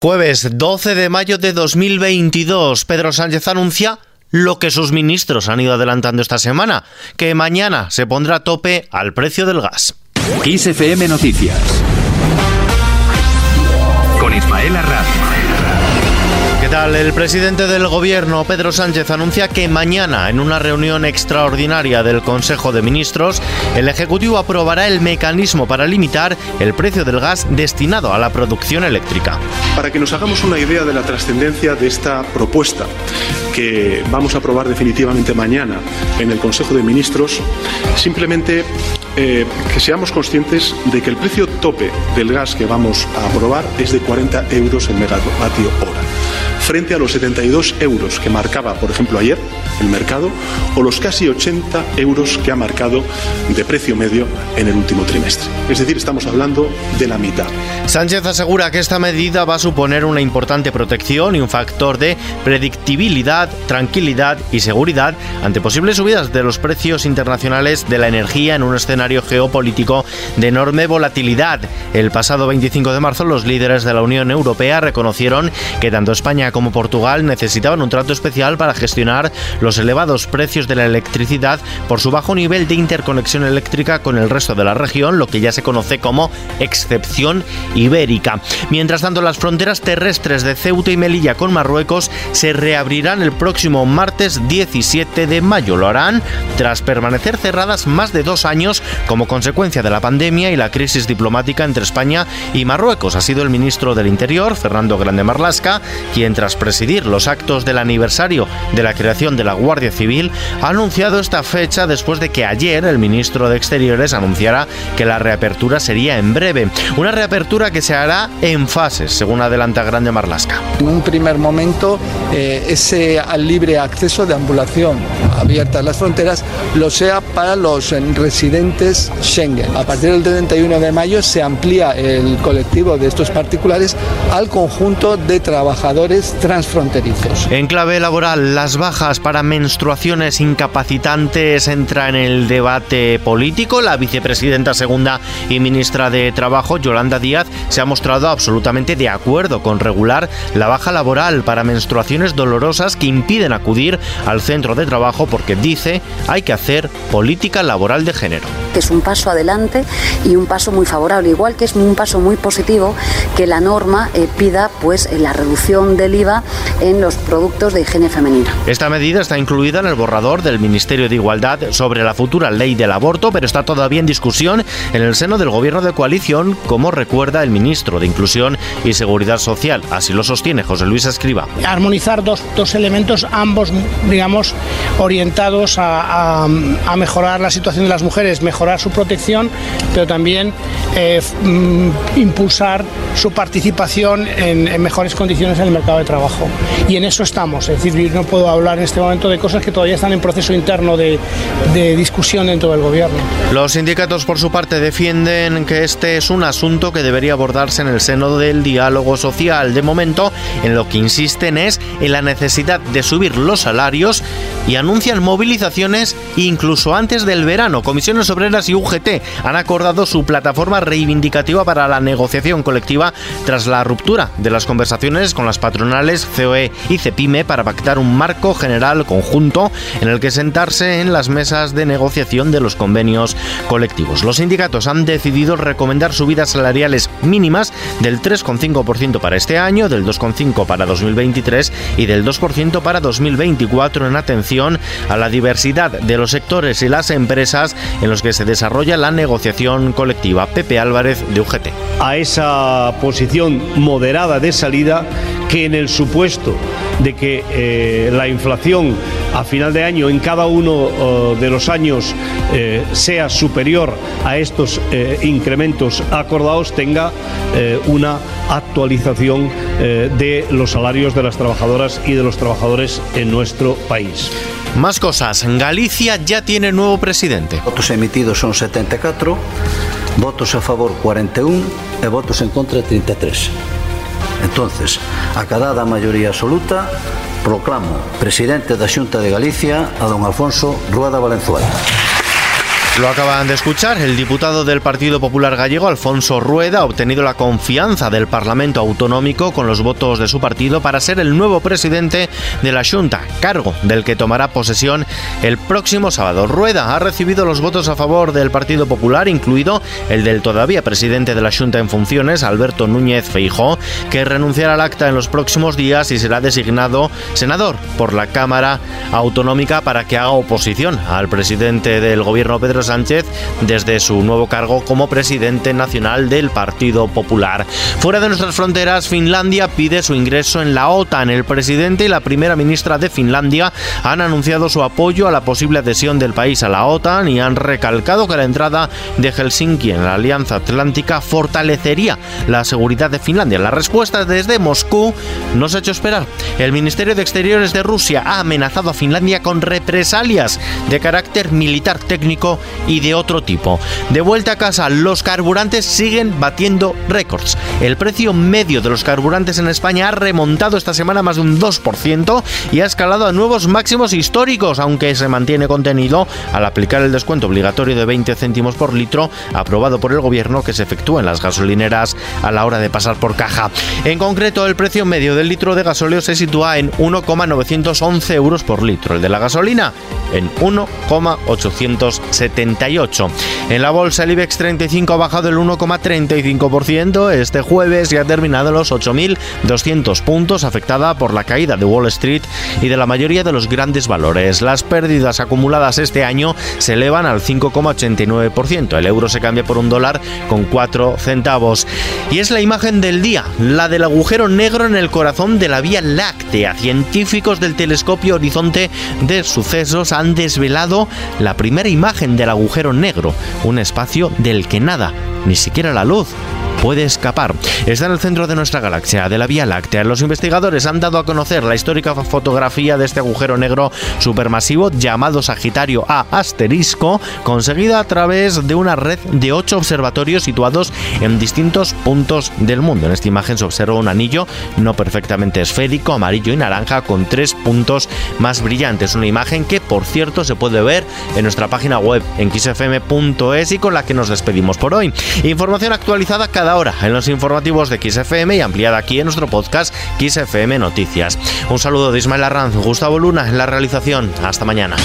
Jueves 12 de mayo de 2022, Pedro Sánchez anuncia lo que sus ministros han ido adelantando esta semana, que mañana se pondrá tope al precio del gas. XFM Noticias. Con Ismael El presidente del gobierno, Pedro Sánchez, anuncia que mañana, en una reunión extraordinaria del Consejo de Ministros, el Ejecutivo aprobará el mecanismo para limitar el precio del gas destinado a la producción eléctrica. Para que nos hagamos una idea de la trascendencia de esta propuesta que vamos a aprobar definitivamente mañana en el Consejo de Ministros, simplemente eh, que seamos conscientes de que el precio tope del gas que vamos a aprobar es de 40 euros el megavatio hora frente a los 72 euros que marcaba, por ejemplo, ayer el mercado o los casi 80 euros que ha marcado de precio medio en el último trimestre. Es decir, estamos hablando de la mitad. Sánchez asegura que esta medida va a suponer una importante protección y un factor de predictibilidad, tranquilidad y seguridad ante posibles subidas de los precios internacionales de la energía en un escenario geopolítico de enorme volatilidad. El pasado 25 de marzo los líderes de la Unión Europea reconocieron que tanto España como Portugal necesitaban un trato especial para gestionar los elevados precios de la electricidad por su bajo nivel de interconexión eléctrica con el resto de la región, lo que ya se conoce como excepción ibérica. Mientras tanto, las fronteras terrestres de Ceuta y Melilla con Marruecos se reabrirán el próximo martes 17 de mayo. Lo harán tras permanecer cerradas más de dos años como consecuencia de la pandemia y la crisis diplomática entre España y Marruecos. Ha sido el ministro del Interior, Fernando Grande Marlasca, quien tras presidir los actos del aniversario de la creación de la Guardia Civil, ha anunciado esta fecha después de que ayer el ministro de Exteriores anunciara que la reapertura sería en breve. Una reapertura que se hará en fases, según adelanta Grande Marlasca. En un primer momento, eh, ese libre acceso de ambulación abierta a las fronteras lo sea para los residentes Schengen. A partir del 31 de mayo se amplía el colectivo de estos particulares al conjunto de trabajadores transfronterizos. En clave laboral, las bajas para menstruaciones incapacitantes entra en el debate político. La vicepresidenta segunda y ministra de Trabajo, Yolanda Díaz, se ha mostrado absolutamente de acuerdo con regular la baja laboral para menstruaciones dolorosas que impiden acudir al centro de trabajo porque dice hay que hacer política laboral de género. Es un paso adelante y un paso muy favorable, igual que es un paso muy positivo que la norma eh, pida pues la reducción del IVA en los productos de higiene femenina. Esta medida está incluida en el borrador del Ministerio de Igualdad sobre la futura ley del aborto, pero está todavía en discusión en el seno del gobierno de coalición, como recuerda el ministro de Inclusión y Seguridad Social. Así lo sostiene José Luis Escriba. Armonizar dos, dos elementos, ambos, digamos, orientados a, a, mejorar la situación de las mujeres, mejorar su protección, pero también eh, mm, impulsar su participación en, en mejores condiciones en el mercado de trabajo. Y en eso estamos. Es decir, no puedo hablar en este momento de cosas que todavía están en proceso interno de, de discusión dentro del gobierno. Los sindicatos, por su parte, defienden que este es un asunto que debería abordarse en el seno del diálogo social. De momento, en lo que insisten es en la necesidad de subir los salarios y anuncian movilizaciones incluso antes del verano. Comisiones Obreras y UGT han acordado su plataforma reivindicativa para la negociación colectiva tras la ruptura de las conversaciones con las patronales COE y CEPIME para pactar un marco general conjunto en el que sentarse en las mesas de negociación de los convenios colectivos. Los sindicatos han decidido recomendar subidas salariales mínimas del 3,5% para este año, del 2,5% para 2023 y del 2% para 2024 en atención a la diversidad de los sectores y las empresas en los que se desarrolla la negociación colectiva. Pepe Álvarez de UGT. A esa posición moderada de salida que en el supuesto de que eh, la inflación a final de año en cada uno uh, de los años eh, sea superior a estos eh, incrementos acordados tenga eh, una actualización eh, de los salarios de las trabajadoras y de los trabajadores en nuestro país. Más cosas. Galicia ya tiene nuevo presidente. Votos emitidos son 74, votos a favor 41 e votos en contra 33. Entonces, acadada a maioría absoluta, Proclamo presidente da Xunta de Galicia a don Alfonso Rueda Valenzuela. Lo acaban de escuchar, el diputado del Partido Popular Gallego, Alfonso Rueda, ha obtenido la confianza del Parlamento Autonómico con los votos de su partido para ser el nuevo presidente de la Junta, cargo del que tomará posesión el próximo sábado. Rueda ha recibido los votos a favor del Partido Popular, incluido el del todavía presidente de la Junta en funciones, Alberto Núñez Feijó, que renunciará al acta en los próximos días y será designado senador por la Cámara Autonómica para que haga oposición al presidente del gobierno Pedro Sánchez desde su nuevo cargo como presidente nacional del Partido Popular. Fuera de nuestras fronteras, Finlandia pide su ingreso en la OTAN. El presidente y la primera ministra de Finlandia han anunciado su apoyo a la posible adhesión del país a la OTAN y han recalcado que la entrada de Helsinki en la Alianza Atlántica fortalecería la seguridad de Finlandia. La respuesta desde Moscú no se ha hecho esperar. El Ministerio de Exteriores de Rusia ha amenazado a Finlandia con represalias de carácter militar técnico y de otro tipo. De vuelta a casa, los carburantes siguen batiendo récords. El precio medio de los carburantes en España ha remontado esta semana más de un 2% y ha escalado a nuevos máximos históricos, aunque se mantiene contenido al aplicar el descuento obligatorio de 20 céntimos por litro aprobado por el gobierno que se efectúa en las gasolineras a la hora de pasar por caja. En concreto, el precio medio del litro de gasóleo se sitúa en 1,911 euros por litro, el de la gasolina en 1,878. En la bolsa el IBEX 35 ha bajado el 1,35% este jueves y ha terminado los 8.200 puntos, afectada por la caída de Wall Street y de la mayoría de los grandes valores. Las pérdidas acumuladas este año se elevan al 5,89%. El euro se cambia por un dólar con 4 centavos. Y es la imagen del día, la del agujero negro en el corazón de la Vía Láctea. Científicos del telescopio Horizonte de Sucesos han desvelado la primera imagen del agujero negro, un espacio del que nada, ni siquiera la luz, puede escapar. Está en el centro de nuestra galaxia, de la Vía Láctea. Los investigadores han dado a conocer la histórica fotografía de este agujero negro supermasivo llamado Sagitario A asterisco, conseguida a través de una red de ocho observatorios situados en distintos puntos del mundo. En esta imagen se observa un anillo no perfectamente esférico, amarillo y naranja, con tres puntos más brillantes. Una imagen que, por cierto, se puede ver en nuestra página web en xfm.es y con la que nos despedimos por hoy. Información actualizada cada hora en los informativos de XFM y ampliada aquí en nuestro podcast XFM Noticias. Un saludo de Ismael Arranz, Gustavo Luna en la realización. Hasta mañana.